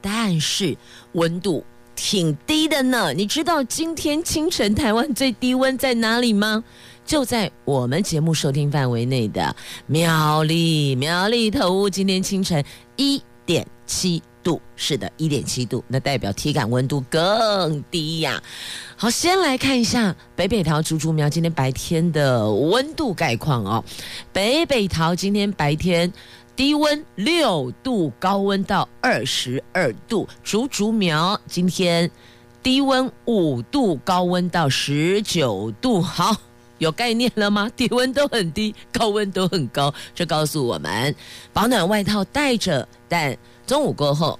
但是温度挺低的呢。你知道今天清晨台湾最低温在哪里吗？就在我们节目收听范围内的苗栗，苗栗头屋，今天清晨一点七度，是的，一点七度，那代表体感温度更低呀。好，先来看一下北北桃竹竹苗今天白天的温度概况哦。北北桃今天白天低温六度，高温到二十二度。竹竹苗今天低温五度，高温到十九度。好，有概念了吗？低温都很低，高温都很高，这告诉我们保暖外套带着，但。中午过后，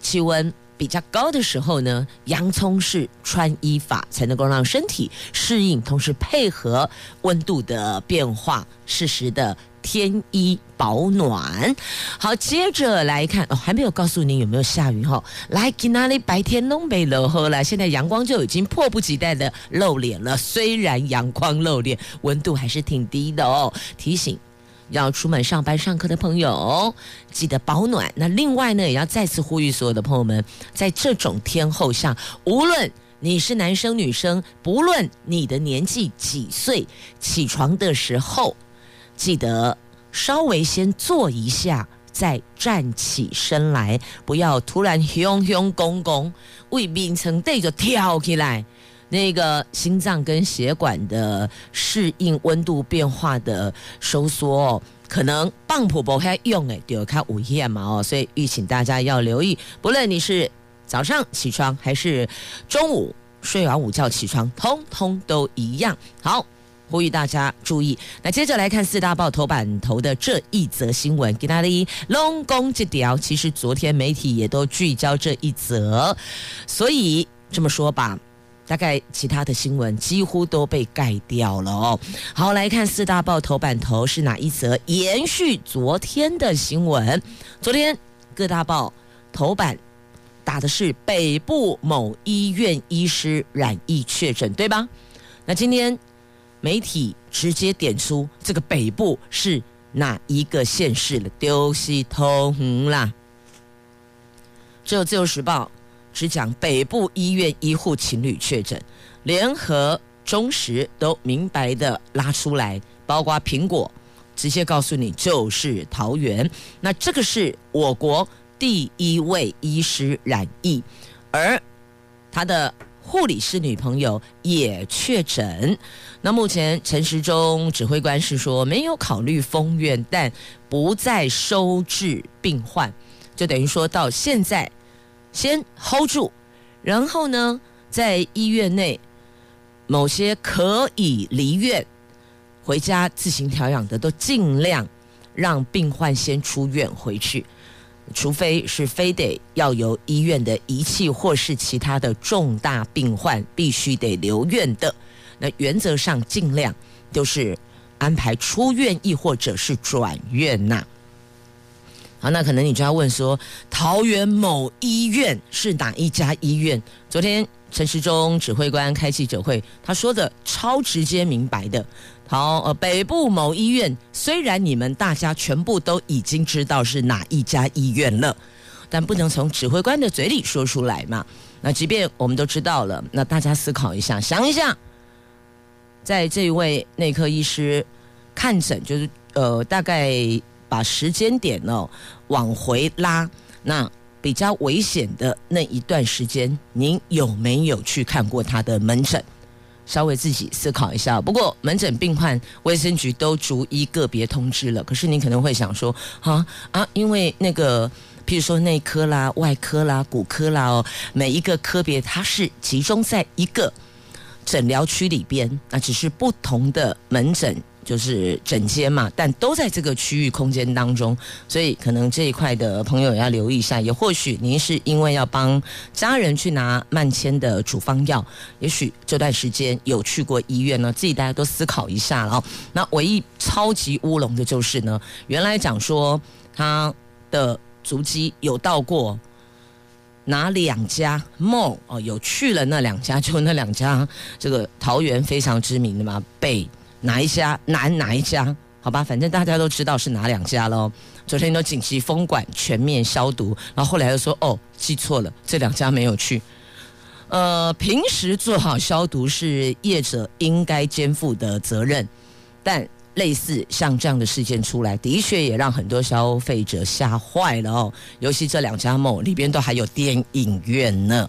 气温比较高的时候呢，洋葱式穿衣法才能够让身体适应，同时配合温度的变化，适时的添衣保暖。好，接着来看哦，还没有告诉您有没有下雨哈、哦。来，去哪里？白天弄没落后了，现在阳光就已经迫不及待的露脸了。虽然阳光露脸，温度还是挺低的哦。提醒。要出门上班上课的朋友，记得保暖。那另外呢，也要再次呼吁所有的朋友们，在这种天候下，无论你是男生女生，不论你的年纪几岁，起床的时候记得稍微先坐一下，再站起身来，不要突然雄雄公公为眠床底就跳起来。那个心脏跟血管的适应温度变化的收缩哦，可能棒婆婆还用诶，就看午夜嘛哦，所以预请大家要留意，不论你是早上起床还是中午睡完午觉起床，通通都一样。好，呼吁大家注意。那接着来看四大报头版头的这一则新闻，给大家龙宫这条，其实昨天媒体也都聚焦这一则，所以这么说吧。大概其他的新闻几乎都被盖掉了哦。好，来看四大报头版头是哪一则？延续昨天的新闻，昨天各大报头版打的是北部某医院医师染疫确诊，对吧？那今天媒体直接点出这个北部是哪一个县市了？丢西通啦，只有自由时报。只讲北部医院医护情侣确诊，联合、中时都明白的拉出来，包括苹果直接告诉你就是桃园。那这个是我国第一位医师染疫，而他的护理师女朋友也确诊。那目前陈时中指挥官是说没有考虑封院，但不再收治病患，就等于说到现在。先 hold 住，然后呢，在医院内某些可以离院回家自行调养的，都尽量让病患先出院回去，除非是非得要由医院的仪器或是其他的重大病患必须得留院的，那原则上尽量就是安排出院，亦或者是转院呐。好，那可能你就要问说，桃园某医院是哪一家医院？昨天陈时中指挥官开记者会，他说的超直接明白的。好，呃，北部某医院，虽然你们大家全部都已经知道是哪一家医院了，但不能从指挥官的嘴里说出来嘛。那即便我们都知道了，那大家思考一下，想一下，在这一位内科医师看诊，就是呃，大概。把时间点哦往回拉，那比较危险的那一段时间，您有没有去看过他的门诊？稍微自己思考一下。不过门诊病患卫生局都逐一个别通知了。可是您可能会想说，啊啊，因为那个譬如说内科啦、外科啦、骨科啦哦，每一个科别它是集中在一个诊疗区里边，那只是不同的门诊。就是整间嘛，但都在这个区域空间当中，所以可能这一块的朋友也要留意一下。也或许您是因为要帮家人去拿慢签的处方药，也许这段时间有去过医院呢，自己大家都思考一下了。那唯一超级乌龙的就是呢，原来讲说他的足迹有到过哪两家 mall 哦，有去了那两家，就那两家，这个桃园非常知名的嘛，北。哪一家？南哪一家？好吧，反正大家都知道是哪两家喽。昨天都紧急封管，全面消毒，然后后来又说哦，记错了，这两家没有去。呃，平时做好消毒是业者应该肩负的责任，但。类似像这样的事件出来，的确也让很多消费者吓坏了哦。尤其这两家梦里边都还有电影院呢。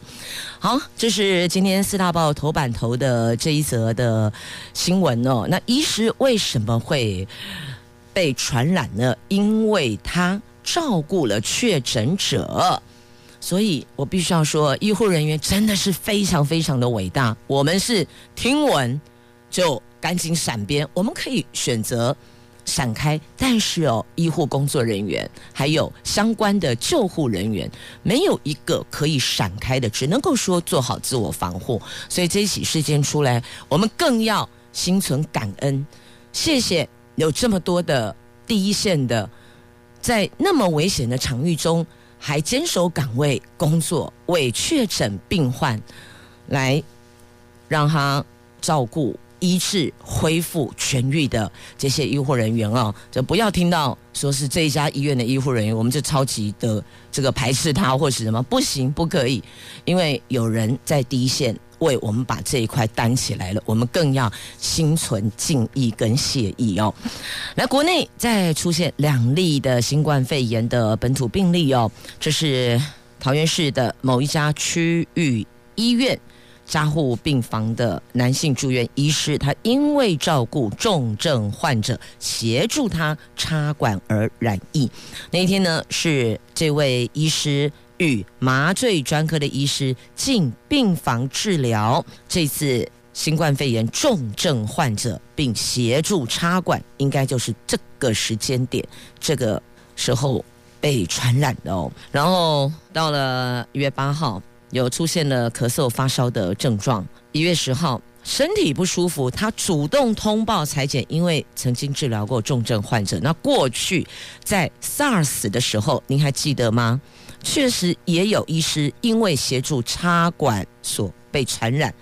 好，这是今天四大报头版头的这一则的新闻哦。那医师为什么会被传染呢？因为他照顾了确诊者，所以我必须要说，医护人员真的是非常非常的伟大。我们是听闻就。赶紧闪边，我们可以选择闪开，但是哦，医护工作人员还有相关的救护人员，没有一个可以闪开的，只能够说做好自我防护。所以这起事件出来，我们更要心存感恩，谢谢有这么多的第一线的，在那么危险的场域中还坚守岗位工作，为确诊病患来让他照顾。医治、恢复、痊愈的这些医护人员啊，就不要听到说是这一家医院的医护人员，我们就超级的这个排斥他或是什么，不行，不可以，因为有人在第一线为我们把这一块担起来了，我们更要心存敬意跟谢意哦。来，国内再出现两例的新冠肺炎的本土病例哦，这是桃园市的某一家区域医院。加护病房的男性住院医师，他因为照顾重症患者，协助他插管而染疫。那一天呢，是这位医师与麻醉专科的医师进病房治疗这次新冠肺炎重症患者，并协助插管，应该就是这个时间点，这个时候被传染的哦。然后到了一月八号。有出现了咳嗽、发烧的症状。一月十号，身体不舒服，他主动通报裁剪，因为曾经治疗过重症患者。那过去在 SARS 的时候，您还记得吗？确实也有医师因为协助插管所被传染，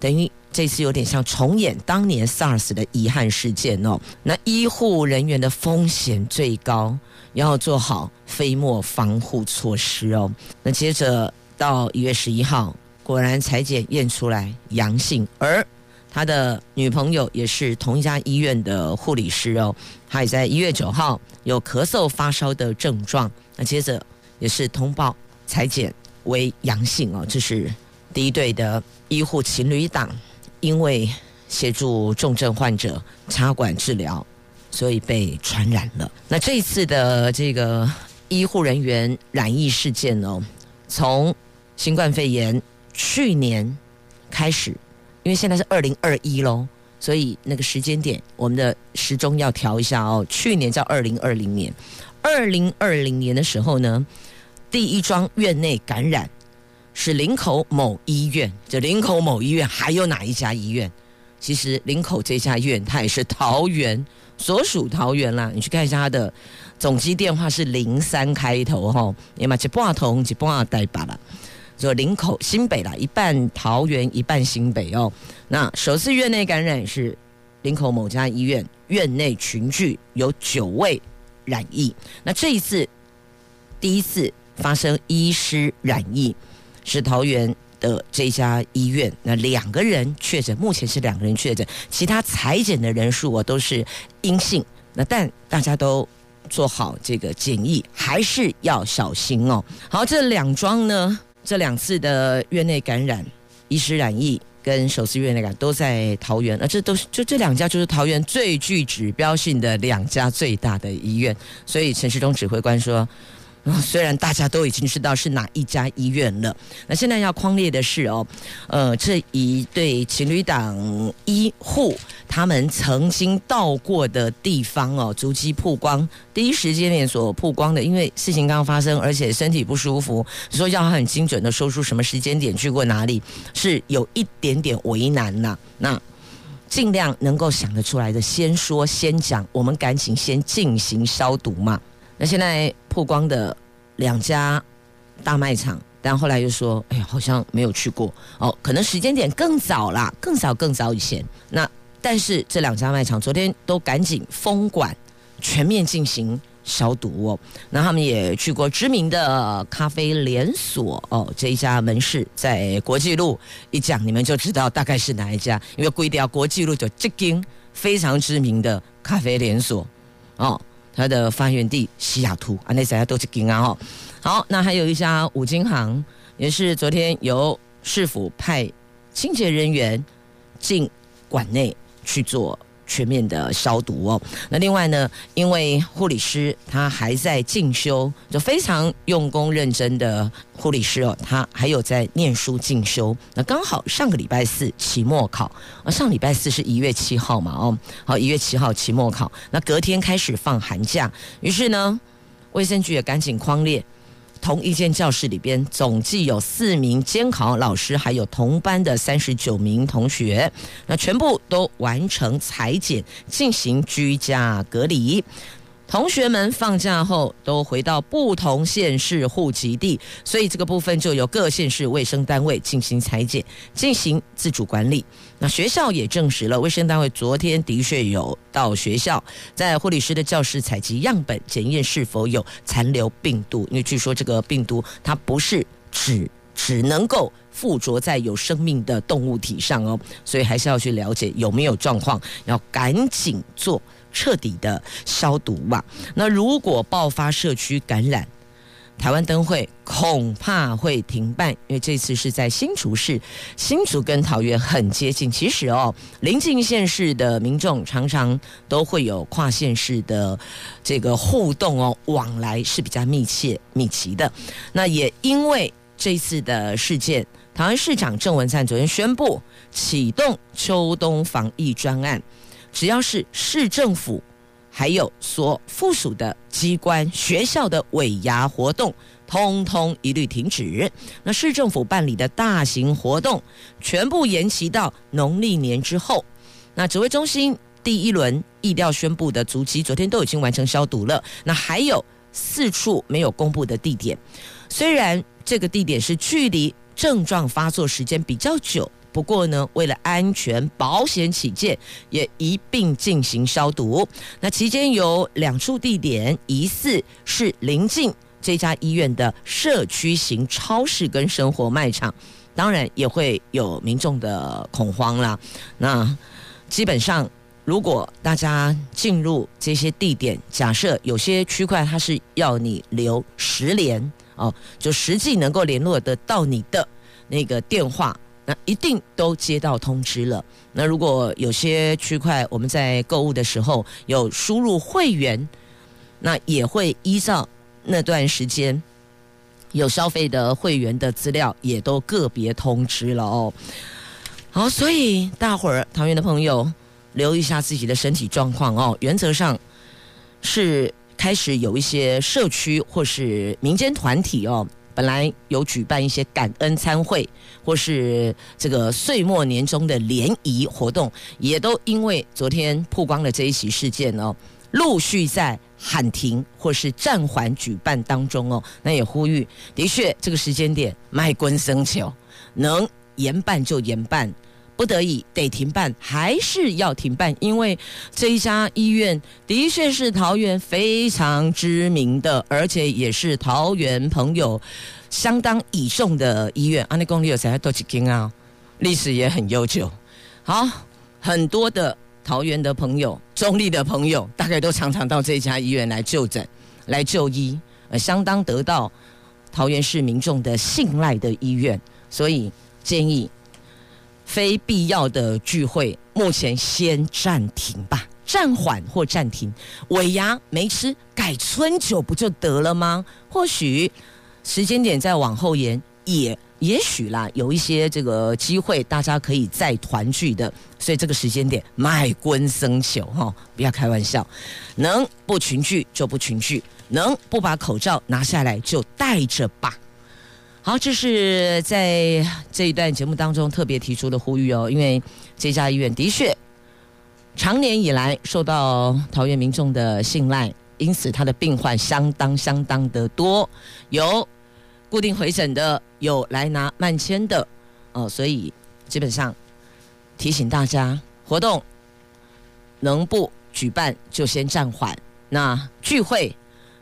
等于这次有点像重演当年 SARS 的遗憾事件哦。那医护人员的风险最高，要做好飞沫防护措施哦。那接着。到一月十一号，果然采检验出来阳性，而他的女朋友也是同一家医院的护理师哦，他也在一月九号有咳嗽发烧的症状，那接着也是通报采检为阳性哦，这是第一对的医护情侣档，因为协助重症患者插管治疗，所以被传染了。那这一次的这个医护人员染疫事件哦，从新冠肺炎去年开始，因为现在是二零二一喽，所以那个时间点，我们的时钟要调一下哦。去年叫二零二零年，二零二零年的时候呢，第一桩院内感染是林口某医院。这林口某医院还有哪一家医院？其实林口这家医院它也是桃园所属桃园啦。你去看一下它的总机电话是零三开头哈，你嘛一半通一半带把了。就林口新北啦，一半桃园，一半新北哦。那首次院内感染是林口某家医院院内群聚有九位染疫。那这一次第一次发生医师染疫是桃园的这家医院，那两个人确诊，目前是两个人确诊，其他裁检的人数啊都是阴性。那但大家都做好这个检疫，还是要小心哦。好，这两桩呢？这两次的院内感染、医师染疫跟首次院内感都在桃园，而这都是就这两家就是桃园最具指标性的两家最大的医院，所以陈时中指挥官说，虽然大家都已经知道是哪一家医院了，那现在要框列的是哦，呃，这一对情侣档医护他们曾经到过的地方哦，足迹曝光，第一时间点所曝光的，因为事情刚刚发生，而且身体不舒服，说要很精准的说出什么时间点去过哪里，是有一点点为难呐。那尽量能够想得出来的，先说先讲，我们赶紧先进行消毒嘛。那现在曝光的两家大卖场，但后来又说，哎呀，好像没有去过哦，可能时间点更早啦，更早更早以前。那但是这两家卖场昨天都赶紧封馆，全面进行消毒哦。那他们也去过知名的咖啡连锁哦，这一家门市在国际路，一讲你们就知道大概是哪一家，因为规定要国际路就这间非常知名的咖啡连锁哦。它的发源地西雅图啊，那大家都是金啊哈。好，那还有一家五金行，也是昨天由市府派清洁人员进馆内去做。全面的消毒哦。那另外呢，因为护理师他还在进修，就非常用功认真的护理师哦，他还有在念书进修。那刚好上个礼拜四期末考啊，上礼拜四是一月七号嘛哦，好，一月七号期末考，那隔天开始放寒假，于是呢，卫生局也赶紧框列。同一间教室里边，总计有四名监考老师，还有同班的三十九名同学，那全部都完成采检，进行居家隔离。同学们放假后都回到不同县市户籍地，所以这个部分就由各县市卫生单位进行采检，进行自主管理。那学校也证实了，卫生单位昨天的确有到学校，在护理师的教室采集样本，检验是否有残留病毒。因为据说这个病毒它不是只只能够附着在有生命的动物体上哦，所以还是要去了解有没有状况，要赶紧做。彻底的消毒吧。那如果爆发社区感染，台湾灯会恐怕会停办，因为这次是在新竹市，新竹跟桃园很接近。其实哦，邻近县市的民众常常都会有跨县市的这个互动哦，往来是比较密切密集的。那也因为这次的事件，台湾市长郑文灿昨天宣布启动秋冬防疫专案。只要是市政府，还有所附属的机关、学校的尾牙活动，通通一律停止。那市政府办理的大型活动，全部延期到农历年之后。那指挥中心第一轮疫调宣布的足迹，昨天都已经完成消毒了。那还有四处没有公布的地点，虽然这个地点是距离症状发作时间比较久。不过呢，为了安全保险起见，也一并进行消毒。那期间有两处地点疑似是临近这家医院的社区型超市跟生活卖场，当然也会有民众的恐慌啦。那基本上，如果大家进入这些地点，假设有些区块它是要你留十连哦，就实际能够联络得到你的那个电话。那一定都接到通知了。那如果有些区块我们在购物的时候有输入会员，那也会依照那段时间有消费的会员的资料，也都个别通知了哦。好，所以大伙儿桃园的朋友留意一下自己的身体状况哦。原则上是开始有一些社区或是民间团体哦。本来有举办一些感恩餐会，或是这个岁末年终的联谊活动，也都因为昨天曝光了这一起事件哦，陆续在喊停或是暂缓举办当中哦。那也呼吁，的确这个时间点卖滚生球，能延办就延办。不得已得停办，还是要停办，因为这一家医院的确是桃园非常知名的，而且也是桃园朋友相当倚重的医院。安内公立有谁多几间啊？历史也很悠久。好，很多的桃园的朋友、中坜的朋友，大概都常常到这家医院来就诊、来就医，呃，相当得到桃园市民众的信赖的医院，所以建议。非必要的聚会，目前先暂停吧，暂缓或暂停，尾牙没吃，改春酒不就得了吗？或许时间点再往后延，也也许啦，有一些这个机会，大家可以再团聚的。所以这个时间点，卖棍生球哈，不要开玩笑，能不群聚就不群聚，能不把口罩拿下来就戴着吧。好，这是在这一段节目当中特别提出的呼吁哦，因为这家医院的确。长年以来受到桃园民众的信赖，因此他的病患相当相当的多，有固定回诊的，有来拿慢签的，哦，所以基本上提醒大家，活动能不举办就先暂缓，那聚会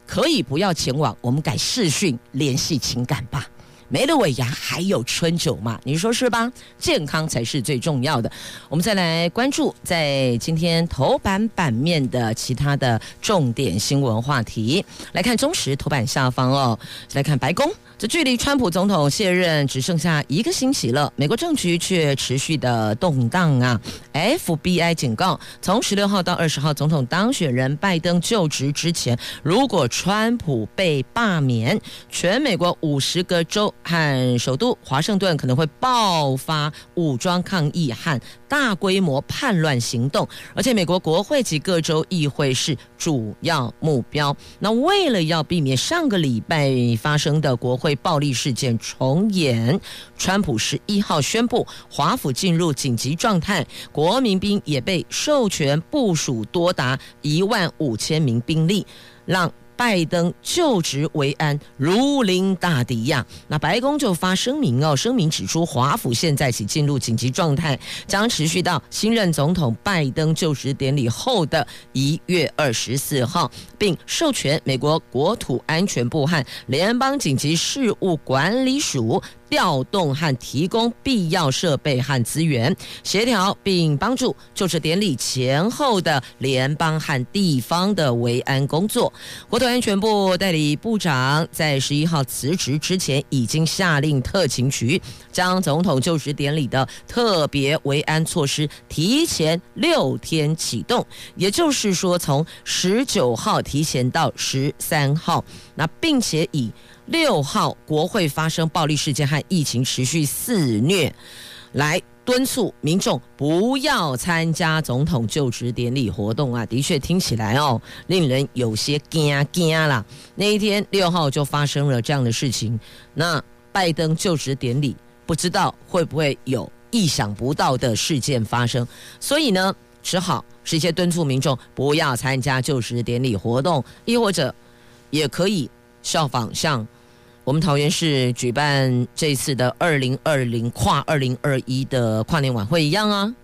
可以不要前往，我们改视讯联系情感吧。没了尾牙，还有春酒嘛？你说是吧？健康才是最重要的。我们再来关注在今天头版版面的其他的重点新闻话题。来看中时头版下方哦，来看白宫。这距离川普总统卸任只剩下一个星期了，美国政局却持续的动荡啊！FBI 警告，从十六号到二十号总统当选人拜登就职之前，如果川普被罢免，全美国五十个州和首都华盛顿可能会爆发武装抗议和大规模叛乱行动，而且美国国会及各州议会是主要目标。那为了要避免上个礼拜发生的国会暴力事件重演，川普十一号宣布华府进入紧急状态，国民兵也被授权部署多达一万五千名兵力，让。拜登就职维安如临大敌呀！那白宫就发声明哦，声明指出，华府现在起进入紧急状态，将持续到新任总统拜登就职典礼后的一月二十四号，并授权美国国土安全部和联邦紧急事务管理署。调动和提供必要设备和资源，协调并帮助就职典礼前后的联邦和地方的维安工作。国土安全部代理部长在十一号辞职之前，已经下令特勤局将总统就职典礼的特别维安措施提前六天启动，也就是说，从十九号提前到十三号，那并且以。六号国会发生暴力事件和疫情持续肆虐，来敦促民众不要参加总统就职典礼活动啊！的确听起来哦，令人有些惊惊啦。那一天六号就发生了这样的事情，那拜登就职典礼不知道会不会有意想不到的事件发生，所以呢，只好直接敦促民众不要参加就职典礼活动，亦或者也可以效仿像。我们桃园市举办这次的二零二零跨二零二一的跨年晚会一样啊，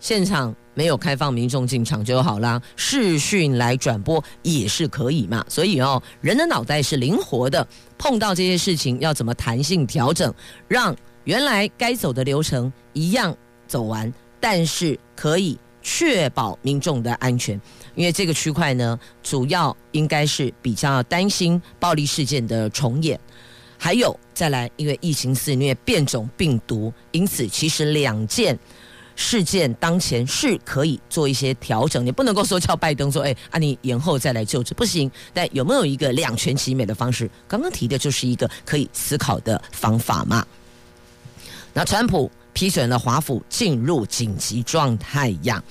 现场没有开放民众进场就好啦，视讯来转播也是可以嘛。所以哦，人的脑袋是灵活的，碰到这些事情要怎么弹性调整，让原来该走的流程一样走完，但是可以确保民众的安全。因为这个区块呢，主要应该是比较担心暴力事件的重演。还有再来，因为疫情肆虐，变种病毒，因此其实两件事件当前是可以做一些调整。你不能够说叫拜登说，哎，啊，你延后再来救治不行。但有没有一个两全其美的方式？刚刚提的就是一个可以思考的方法嘛。那川普批准了华府进入紧急状态呀。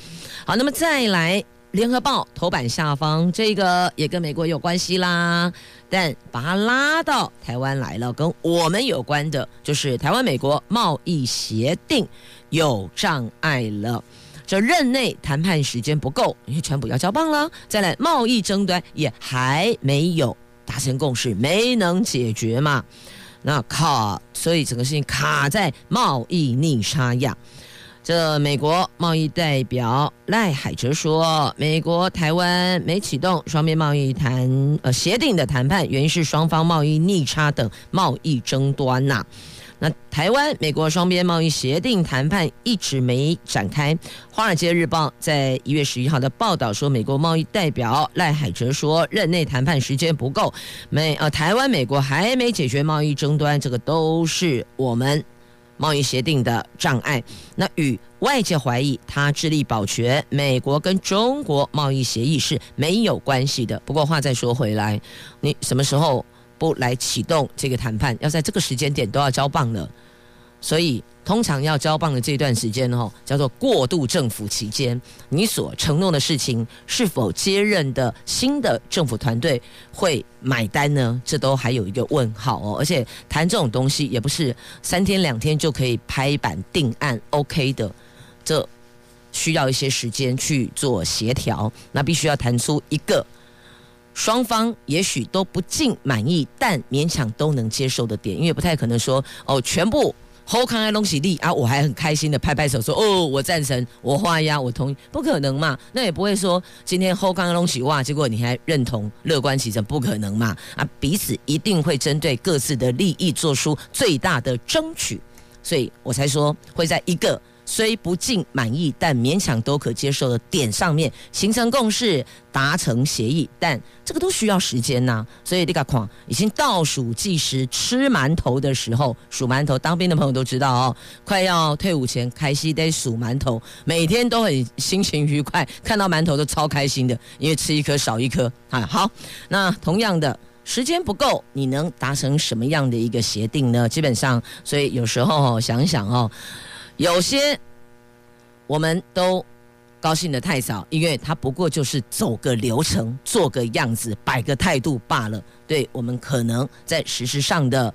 好，那么再来。联合报头版下方，这个也跟美国有关系啦，但把它拉到台湾来了，跟我们有关的，就是台湾美国贸易协定有障碍了。这任内谈判时间不够，因为川普要交棒了。再来，贸易争端也还没有达成共识，没能解决嘛。那卡，所以整个事情卡在贸易逆差呀。这美国贸易代表赖海哲说，美国台湾没启动双边贸易谈呃协定的谈判，原因是双方贸易逆差等贸易争端呐、那台湾美国双边贸易协定谈判一直没展开。华尔街日报在一月十一号的报道说，美国贸易代表赖海哲说，任内谈判时间不够，美呃台湾美国还没解决贸易争端，这个都是我们。贸易协定的障碍，那与外界怀疑他致力保全美国跟中国贸易协议是没有关系的。不过话再说回来，你什么时候不来启动这个谈判？要在这个时间点都要交棒了，所以。通常要交棒的这段时间哦，叫做过渡政府期间，你所承诺的事情是否接任的新的政府团队会买单呢？这都还有一个问号哦。而且谈这种东西也不是三天两天就可以拍板定案 OK 的，这需要一些时间去做协调。那必须要谈出一个双方也许都不尽满意，但勉强都能接受的点，因为不太可能说哦全部。后康爱东西利啊，我还很开心的拍拍手说：“哦，我赞成，我画押，我同意。”不可能嘛？那也不会说今天后康爱东西哇，结果你还认同乐观其成，不可能嘛？啊，彼此一定会针对各自的利益做出最大的争取，所以我才说会在一个。虽不尽满意，但勉强都可接受的点上面形成共识，达成协议，但这个都需要时间呐、所以这个框已经倒数计时吃馒头的时候，数馒头，当兵的朋友都知道哦，快要退伍前开始得数馒头，每天都很心情愉快，看到馒头都超开心的，因为吃一颗少一颗啊。好，那同样的时间不够，你能达成什么样的一个协定呢？基本上，所以有时候想想哦。有些我们都高兴的太早，因为它不过就是走个流程、做个样子、摆个态度罢了。对我们可能在实施上的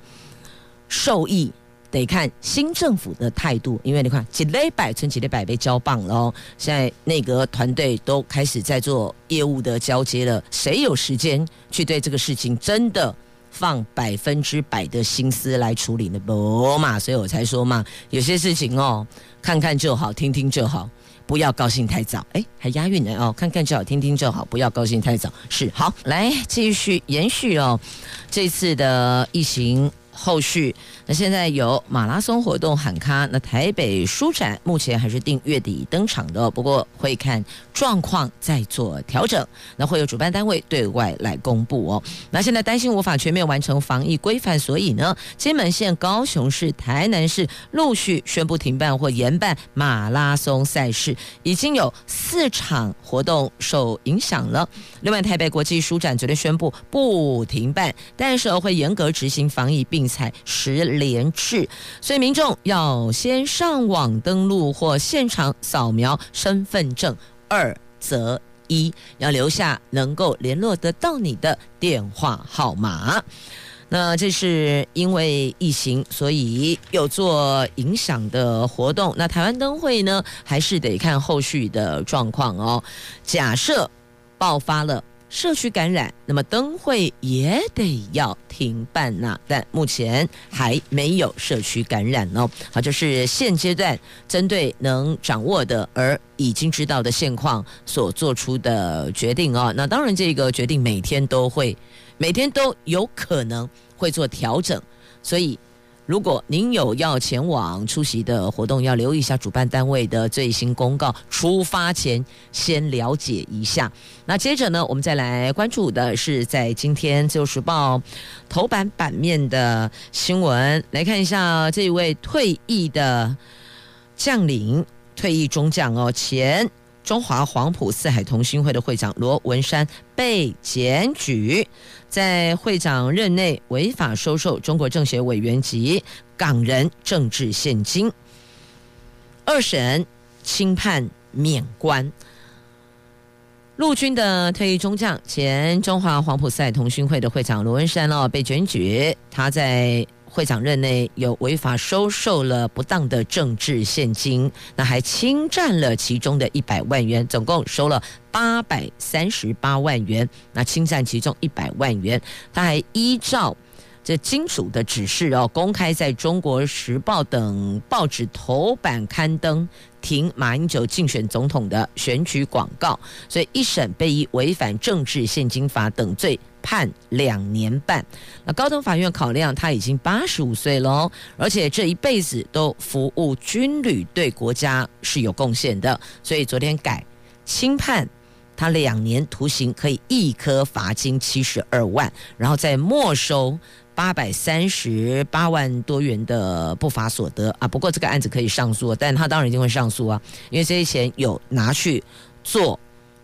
受益，得看新政府的态度。因为你看，几礼拜、春几礼拜被交棒了哦，现在内阁团队都开始在做业务的交接了，谁有时间去对这个事情真的？放百分之百的心思来处理的不嘛，所以我才说嘛，有些事情哦，看看就好，听听就好，不要高兴太早。哎，还押韵呢哦，看看就好，听听就好，不要高兴太早。是好，来继续延续哦，这次的疫情。后续，那现在有马拉松活动喊卡，那台北书展目前还是定月底登场的，不过会看状况再做调整。那会有主办单位对外来公布哦。那现在担心无法全面完成防疫规范，所以呢，金门县、高雄市、台南市陆续宣布停办或延办马拉松赛事，已经有四场活动受影响了。另外，台北国际书展昨天宣布不停办，但是会严格执行防疫并。采实联制，所以民众要先上网登录或现场扫描身份证，二则一，要留下能够联络得到你的电话号码。那这是因为疫情，所以有做影响的活动。那台湾灯会呢，还是得看后续的状况哦。假设爆发了。社区感染，那么灯会也得要停办呐、但目前还没有社区感染哦。好，这是现阶段针对能掌握的而已经知道的现况所做出的决定哦。那当然，这个决定每天都会，每天都有可能会做调整，所以。如果您有要前往出席的活动，要留意一下主办单位的最新公告。出发前先了解一下。那接着呢，我们再来关注的是在今天《自由时报》头版版面的新闻，来看一下这一位退役的将领、退役中将哦，前中华黄埔四海同心会的会长罗文山被检举。在会长任内违法收受中国政协委员及港人政治献金，二审轻判免官。陆军的退役中将、前中华黄埔四海同心会的会长罗文山哦，被检举，他在。会长任内有违法收受了不当的政治现金，那还侵占了其中的一百万元，总共收了八百三十八万元，那侵占其中一百万元，他还依照这金主的指示哦，公开在中国时报等报纸头版刊登停马英九竞选总统的选举广告，所以一审被以违反政治献金法等罪。判两年半。那高等法院考量他已经八十五岁了，而且这一辈子都服务军旅，对国家是有贡献的，所以昨天改轻判他两年徒刑，可以一颗罚金七十二万，然后再没收八百三十八万多元的不法所得啊。不过这个案子可以上诉，但他当然一定会上诉啊，因为这些钱有拿去做。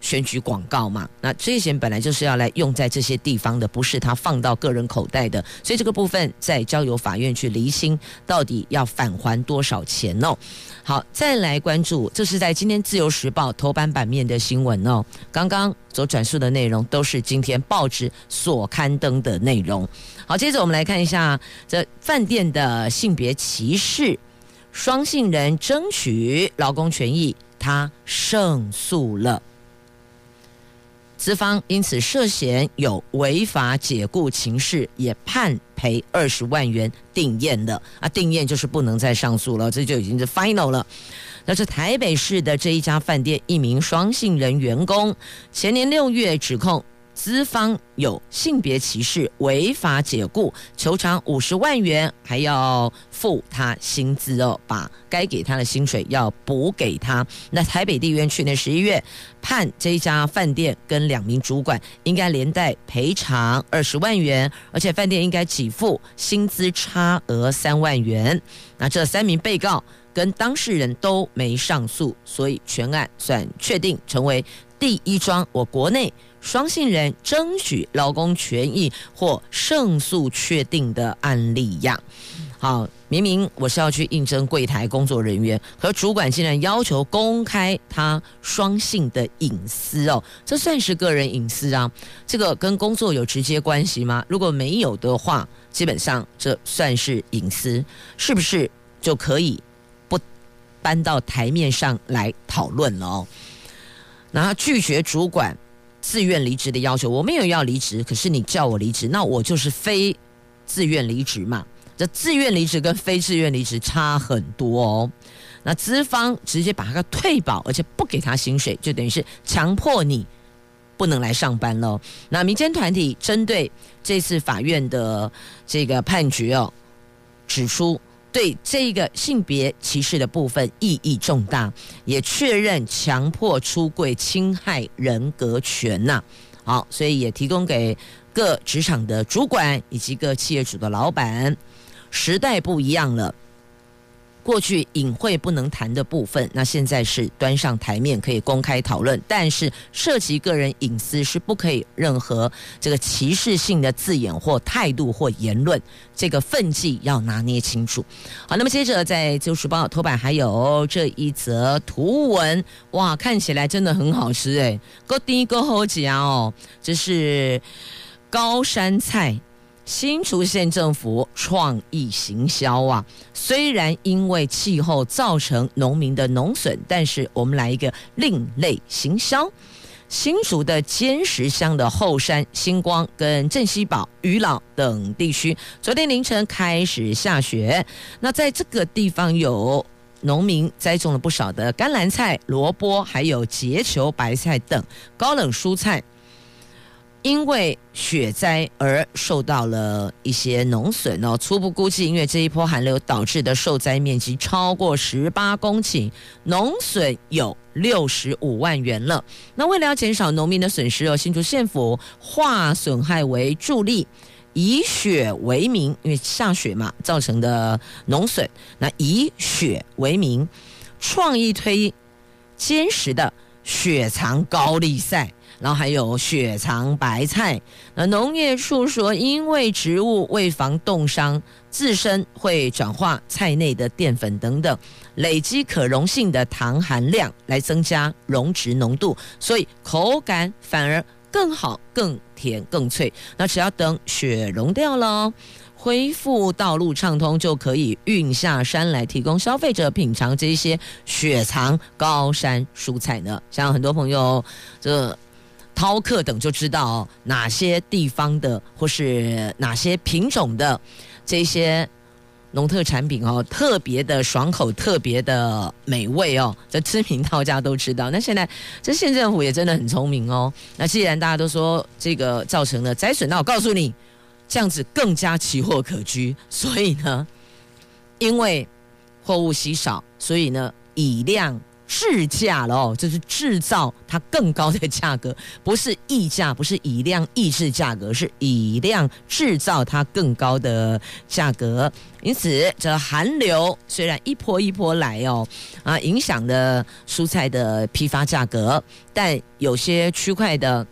选举广告嘛，那这些钱本来就是要来用在这些地方的，不是他放到个人口袋的，所以这个部分再交由法院去厘清，到底要返还多少钱哦。好，再来关注，这是在今天《自由时报》头版版面的新闻哦。刚刚所转述的内容都是今天报纸所刊登的内容。好，接着我们来看一下这饭店的性别歧视，双性人争取劳工权益，他胜诉了。资方因此涉嫌有违法解雇情事，也判赔二十万元定谳了啊！定谳就是不能再上诉了，这就已经是 final 了。那是台北市的这一家饭店，一名双性人员工，前年六月指控。资方有性别歧视、违法解雇，求偿五十万元，还要付他薪资哦，把该给他的薪水要补给他。那台北地院去年十一月判这家饭店跟两名主管应该连带赔偿二十万元，而且饭店应该给付薪资差额三万元。那这三名被告跟当事人都没上诉，所以全案算确定成为第一桩我国内。双性人争取劳工权益或胜诉确定的案例呀，好，明明我是要去应征柜台工作人员，可主管竟然要求公开他双性的隐私哦，这算是个人隐私啊？这个跟工作有直接关系吗？如果没有的话，基本上这算是隐私，是不是就可以不搬到台面上来讨论了哦？然后拒绝主管。自愿离职的要求，我没有要离职，可是你叫我离职，那我就是非自愿离职嘛。这自愿离职跟非自愿离职差很多哦。那资方直接把他退保，而且不给他薪水，就等于是强迫你不能来上班喽。那民间团体针对这次法院的这个判决哦，指出。对这个性别歧视的部分意义重大，也确认强迫出柜侵害人格权呐。好，所以也提供给各职场的主管以及各企业主的老板，时代不一样了。过去隐晦不能谈的部分，那现在是端上台面可以公开讨论，但是涉及个人隐私是不可以任何这个歧视性的字眼或态度或言论，这个分际要拿捏清楚。好，那么接着在《自由时报》头版还有这一则图文，哇，看起来真的很好吃哎，够低够好夹哦，这是高山菜。新竹县政府创意行销啊，虽然因为气候造成农民的农损，但是我们来一个另类行销。新竹的尖石乡的后山、新光跟镇西堡、渔老等地区，昨天凌晨开始下雪。那在这个地方有农民栽种了不少的甘蓝菜、萝卜，还有结球白菜等高冷蔬菜。因为雪灾而受到了一些农损哦，初步估计，因为这一波寒流导致的受灾面积超过十八公顷，农损有六十五万元了。那为了要减少农民的损失哦，新竹县府化损害为助力，以雪为名，因为下雪嘛造成的农损，那以雪为名，创意推坚实的雪藏高丽赛。然后还有雪藏白菜，那农业处说，因为植物为防冻伤，自身会转化菜内的淀粉等等，累积可溶性的糖含量来增加溶质浓度，所以口感反而更好、更甜、更脆。那只要等雪融掉了，恢复道路畅通，就可以运下山来提供消费者品尝这些雪藏高山蔬菜呢。像很多朋友这。饕客等就知道，哪些地方的或是哪些品种的这些农特产品哦，特别的爽口，特别的美味哦，这知名饕家都知道。那现在这县政府也真的很聪明哦。那既然大家都说这个造成了灾损，那我告诉你，这样子更加奇货可居。所以呢，因为货物稀少，所以呢以量制价了哦，就是制造它更高的价格，不是溢价，不是以量抑制价格，是以量制造它更高的价格。因此，这寒流虽然一波一波来哦，啊，影响了蔬菜的批发价格，但有些区块的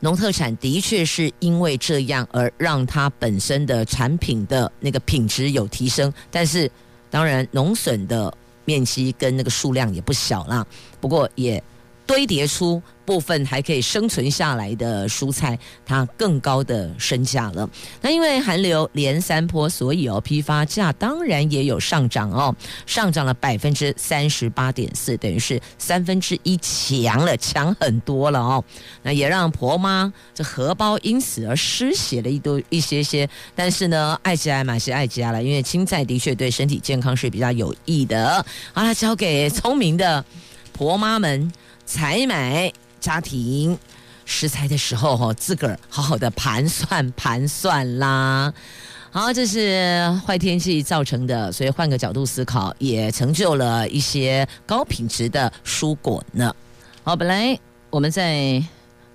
农特产的确是因为这样而让它本身的产品的那个品质有提升，但是当然农损的。面积跟那个数量也不小啦，不过也堆叠出部分还可以生存下来的蔬菜，它更高的身价了。那因为寒流连三波，所以哦，批发价当然也有上涨哦，上涨了百分之三十八点四，等于是三分之一强了，强很多了哦。那也让婆妈这荷包因此而失血了一多一些些，但是呢，爱家还是爱家了，因为青菜的确对身体健康是比较有益的。好了，交给聪明的婆妈们采买。家庭食材的时候，哈，自个儿好好的盘算盘算啦。好，这是坏天气造成的，所以换个角度思考，也成就了一些高品质的蔬果呢。好，本来我们在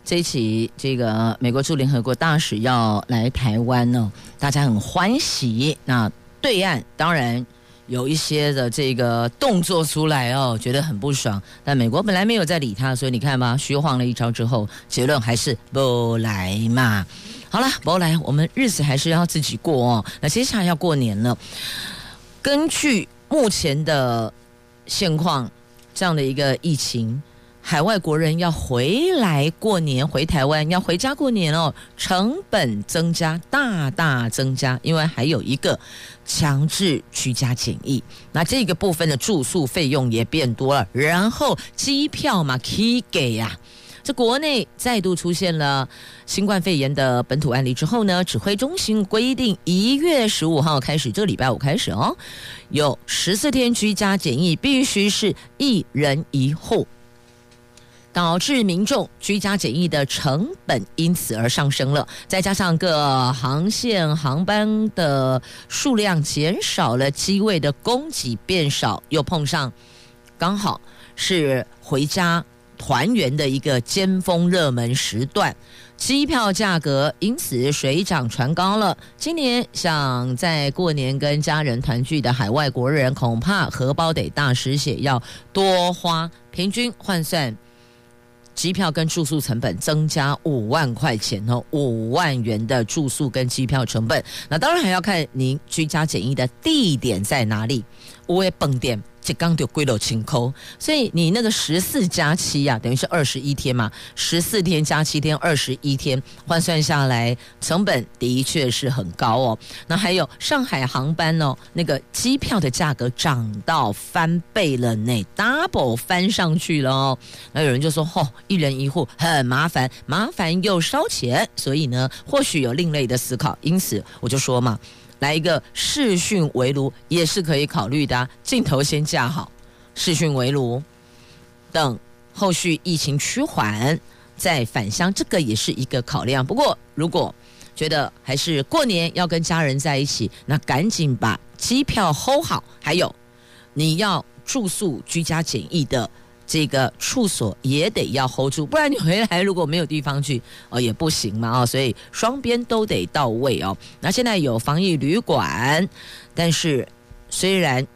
这一期这个美国驻联合国大使要来台湾呢，大家很欢喜。那对岸当然。有一些的这个动作出来哦，觉得很不爽。但美国本来没有在理他，所以你看吧，虚晃了一招之后，结论还是不来嘛。好了，不来，我们日子还是要自己过哦。那接下来要过年了，根据目前的现况，这样的一个疫情。海外国人要回来过年，回台湾要回家过年哦，成本增加，大大增加，因为还有一个强制居家检疫，那这个部分的住宿费用也变多了，然后机票嘛，可以给呀。这国内再度出现了新冠肺炎的本土案例之后呢，指挥中心规定一月十五号开始，这礼拜五开始哦，有十四天居家检疫，必须是一人一户。导致民众居家检疫的成本因此而上升了，再加上各航线航班的数量减少了，机位的供给变少，又碰上刚好是回家团圆的一个尖峰热门时段，机票价格因此水涨船高了。今年想在过年跟家人团聚的海外国人，恐怕荷包得大失血，要多花，平均换算。机票跟住宿成本增加五万块钱哦，五万元的住宿跟机票成本，那当然还要看您居家检疫的地点在哪里，五位蹦点。这刚就归了清空，所以你那个十四加七呀，等于是二十一天嘛，十四天加七天，二十一天换算下来，成本的确是很高哦。那还有上海航班哦，那个机票的价格涨到翻倍了呢，double 翻上去了哦。那有人就说，嚯，一人一户很麻烦，麻烦又烧钱，所以呢，或许有另类的思考。因此我就说嘛。来一个视讯围炉也是可以考虑的啊，镜头先架好，视讯围炉，等后续疫情趋缓再返乡，这个也是一个考量。不过，如果觉得还是过年要跟家人在一起，那赶紧把机票 hold 好，还有你要住宿居家检疫的。这个处所也得要 hold 住，不然你回来如果没有地方去哦，也不行嘛哦，所以双边都得到位哦。那现在有防疫旅馆，但是虽然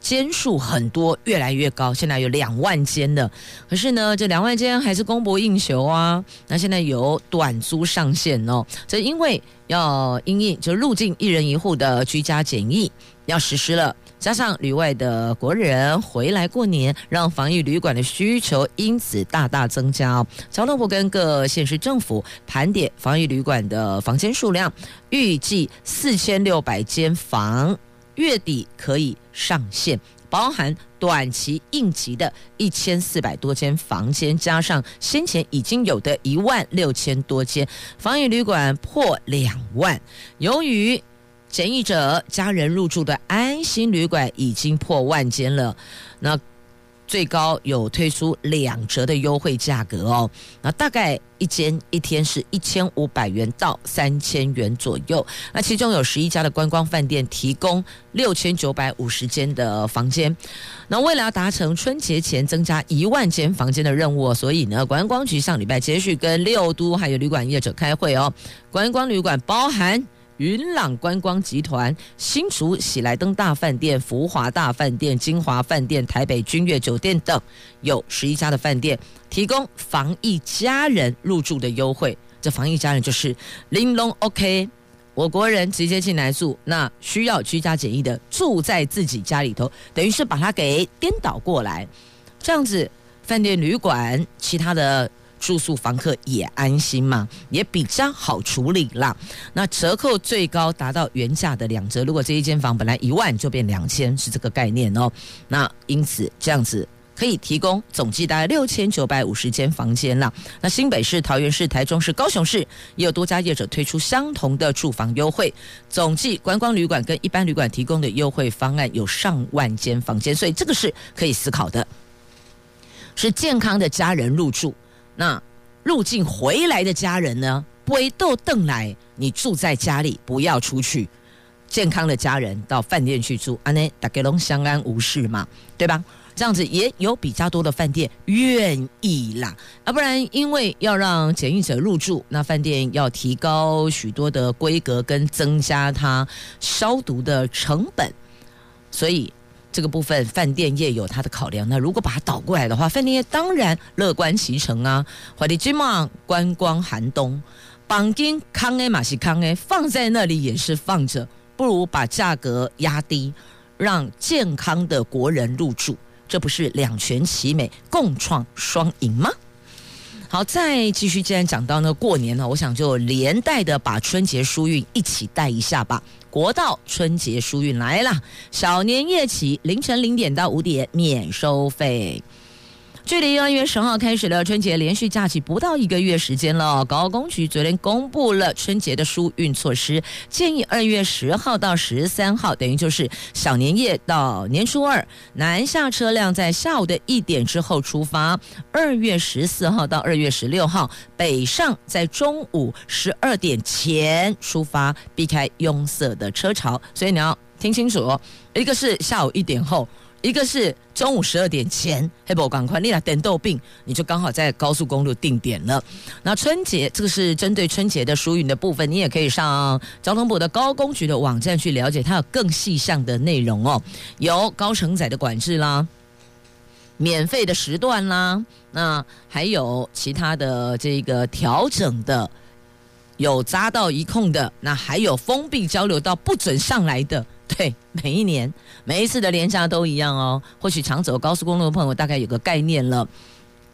间数很多，越来越高，现在有两万间的，可是呢，这两万间还是供不应求啊。那现在有短租上限哦，这因为要因应就入境一人一户的居家检疫要实施了。加上旅外的国人回来过年，让防疫旅馆的需求因此大大增加哦。交通部跟各县市政府盘点防疫旅馆的房间数量，预计四千六百间房，月底可以上线，包含短期应急的一千四百多间房间，加上先前已经有的一万六千多间防疫旅馆破两万。由于检疫者家人入住的安心旅馆已经破万间了，那最高有推出两折的优惠价格哦。那大概一间一天是一千五百元到三千元左右。那其中有十一家的观光饭店提供六千九百五十间的房间。那为了要达成春节前增加一万间房间的任务，所以呢，观光局上礼拜接续跟六都还有旅馆业者开会哦。观光旅馆包含。云朗观光集团、新竹喜来登大饭店、福华大饭店、金华饭店、台北君悦酒店等，有十一家的饭店提供防疫家人入住的优惠。这防疫家人就是玲珑 OK，我国人直接进来住，那需要居家检疫的住在自己家里头，等于是把它给颠倒过来，这样子饭店旅馆其他的。住宿房客也安心嘛，也比较好处理啦。那折扣最高达到原价的两折，如果这一间房本来一万就变两千，是这个概念哦。那因此这样子可以提供总计大概六千九百五十间房间啦。那新北市、桃园市、台中市、高雄市也有多家业者推出相同的住房优惠，总计观光旅馆跟一般旅馆提供的优惠方案有上万间房间，所以这个是可以思考的，是健康的家人入住。那入境回来的家人呢？不会都邓来，你住在家里，不要出去。健康的家人到饭店去住，安内大家拢相安无事嘛，对吧？这样子也有比较多的饭店愿意啦。啊，不然因为要让检疫者入住，那饭店要提高许多的规格跟增加它消毒的成本，所以。这个部分饭店业有它的考量，那如果把它倒过来的话，饭店业当然乐观其成啊。华丽君嘛，观光寒冬，榜金康 A 马西康 A 放在那里也是放着，不如把价格压低，让健康的国人入住，这不是两全其美，共创双赢吗？好，再继续，既然讲到呢过年呢，我想就连带的把春节书运一起带一下吧。国道春节书运来了，小年夜起凌晨零点到五点免收费。距离二月十号开始的春节连续假期不到一个月时间了，高公局昨天公布了春节的疏运措施，建议二月十号到十三号，等于就是小年夜到年初二，南下车辆在下午的一点之后出发；二月十四号到二月十六号，北上在中午十二点前出发，避开拥塞的车潮。所以你要听清楚，一个是下午一点后。一个是中午十二点前，黑宝赶快，你俩等豆病，你就刚好在高速公路定点了。那春节这个是针对春节的疏运的部分，你也可以上交通部的高工局的网站去了解，它有更细项的内容哦，有高承载的管制啦，免费的时段啦，那还有其他的这个调整的，有匝道一控的，那还有封闭交流道不准上来的。对，每一年每一次的连假都一样哦。或许常走高速公路的朋友大概有个概念了。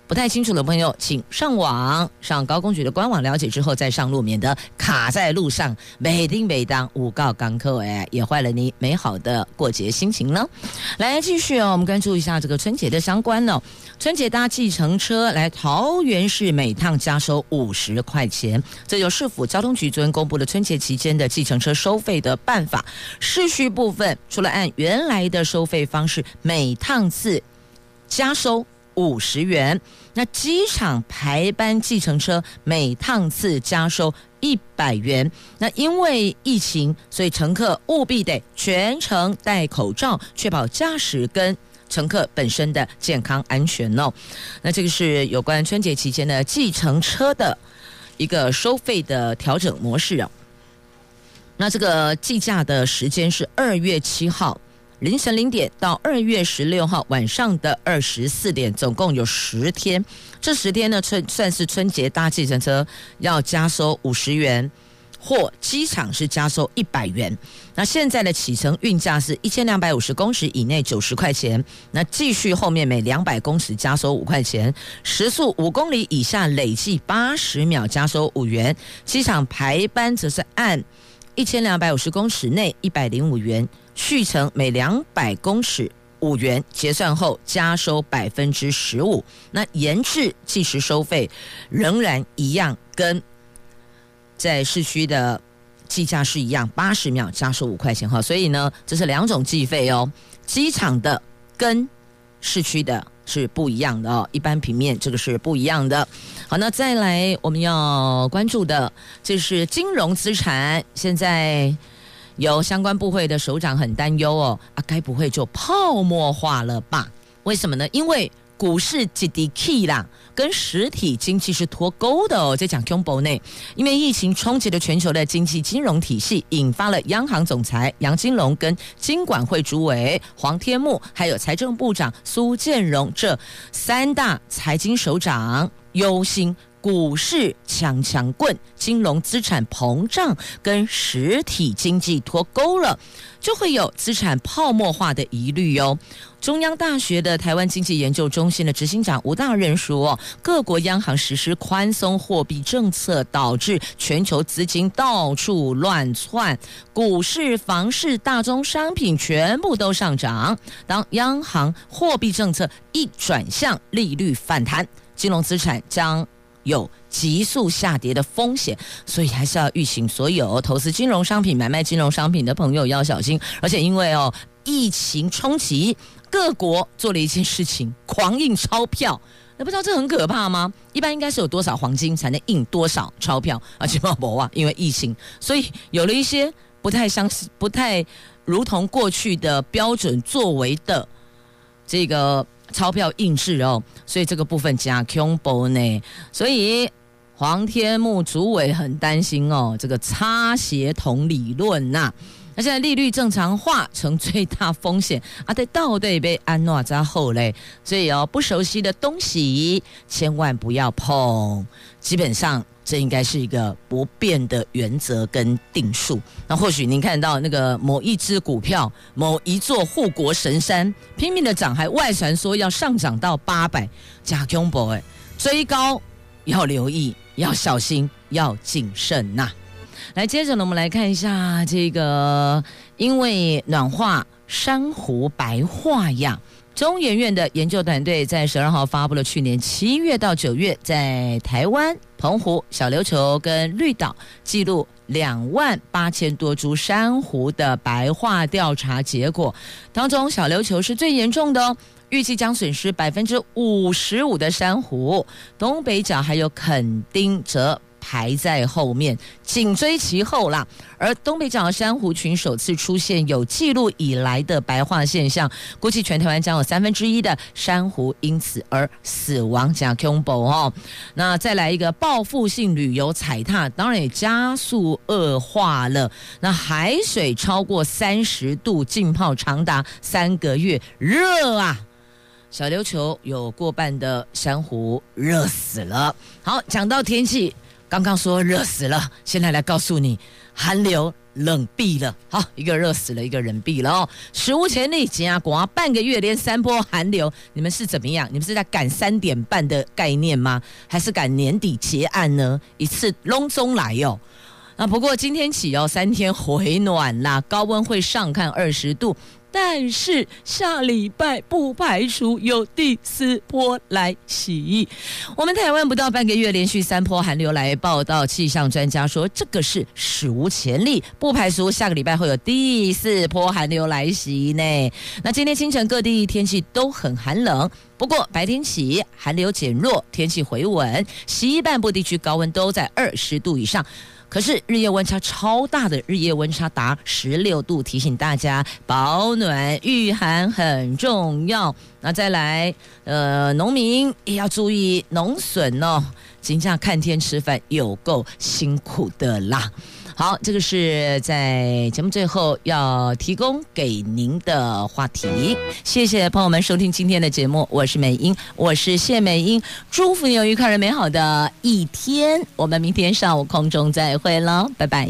不太清楚的朋友，请上网上高公局的官网了解之后再上路，免得卡在路上。每丁每当五告港口哎，也坏了你美好的过节心情呢。来继续哦，我们关注一下这个春节的相关哦。春节搭计程车来桃园市每趟加收五十块钱，这由市府交通局昨天公布了春节期间的计程车收费的办法。市区部分除了按原来的收费方式，每趟次加收。五十元，那机场排班计程车每趟次加收一百元。那因为疫情，所以乘客务必得全程戴口罩，确保驾驶跟乘客本身的健康安全哦。那这个是有关春节期间的计程车的一个收费的调整模式啊。那这个计价的时间是二月七号。凌晨零点到二月十六号晚上的二十四点，总共有十天。这十天呢，春算是春节搭计程车要加收五十元，或机场是加收一百元。那现在的起程运价是一千两百五十公尺以内九十块钱，那继续后面每两百公尺加收五块钱，时速五公里以下累计八十秒加收五元。机场排班则是按一千两百五十公尺内一百零五元。续程每两百公尺五元，结算后加收百分之十五。那延滞计时收费仍然一样，跟在市区的计价是一样，八十秒加收五块钱哈。所以呢，这是两种计费哦。机场的跟市区的是不一样的哦，一般平面这个是不一样的。好，那再来我们要关注的，这是金融资产，现在有相关部会的首长很担忧哦，啊，该不会就泡沫化了吧？为什么呢？因为股市极低 key 啦，跟实体经济是脱钩的哦。在讲恐怖呢，因为疫情冲击了全球的经济金融体系，引发了央行总裁杨金龙跟金管会主委黄天牧，还有财政部长苏建荣这三大财经首长忧心。股市强强棍，金融资产膨胀，跟实体经济脱钩了，就会有资产泡沫化的疑虑哟。中央大学的台湾经济研究中心的执行长吴大任说，各国央行实施宽松货币政策，导致全球资金到处乱窜，股市、房市、大宗商品全部都上涨。当央行货币政策一转向，利率反弹，金融资产将有急速下跌的风险，所以还是要预醒所有投资金融商品、买卖金融商品的朋友要小心。而且因为哦，疫情冲击，各国做了一件事情，狂印钞票。那不知道这很可怕吗？一般应该是有多少黄金才能印多少钞票？而且不啊，因为疫情，所以有了一些不太相似、不太如同过去的标准作为的这个。钞票印制哦，所以这个部分加 kobo 呢，所以黄天木主委很担心哦，这个差协同理论呐、那现在利率正常化成最大风险啊，得到底被安怎之后嘞，所以哦，不熟悉的东西千万不要碰，基本上。这应该是一个不变的原则跟定数。那或许您看到那个某一只股票、某一座护国神山拼命的涨，还外传说要上涨到八百，加恐怖哎！追高要留意，要小心，要谨慎呐、啊。来，接着呢，我们来看一下这个，因为暖化，珊瑚白化呀。中研院的研究团队在十二号发布了去年七月到九月在台湾、澎湖、小琉球跟绿岛记录两万八千多株珊瑚的白化调查结果，当中小琉球是最严重的哦，预计将损失百分之五十五的珊瑚，东北角还有垦丁则。排在后面，紧追其后啦。而东北角珊瑚群首次出现有记录以来的白化现象，估计全台湾将有三分之一的珊瑚因此而死亡。加恐怖哦！那再来一个报复性旅游踩踏，当然也加速恶化了。那海水超过三十度，浸泡长达三个月，热啊！小琉球有过半的珊瑚热死了。好，讲到天气。刚刚说热死了，现在来告诉你，寒流冷毙了。好，一个热死了，一个冷毙了哦，史无前例，紧啊刮半个月连三波寒流，你们是怎么样？你们是在赶三点半的概念吗？还是赶年底结案呢？一次隆中来哟、哦。那不过今天起哦，三天回暖啦，高温会上看二十度。但是下礼拜不排除有第四波来袭。我们台湾不到半个月连续三波寒流来报道，气象专家说这个是史无前例，不排除下个礼拜会有第四波寒流来袭呢。那今天清晨各地天气都很寒冷，不过白天起寒流减弱，天气回稳，西半部地区高温都在二十度以上。可是日夜温差超大的，日夜温差达十六度，提醒大家保暖御寒很重要。那再来，呃，农民也要注意农损哦，金价看天吃饭有够辛苦的啦。好，这个是在节目最后要提供给您的话题。谢谢朋友们收听今天的节目，我是美英，我是谢美英，祝福你有愉快而美好的一天。我们明天上午空中再会喽，拜拜。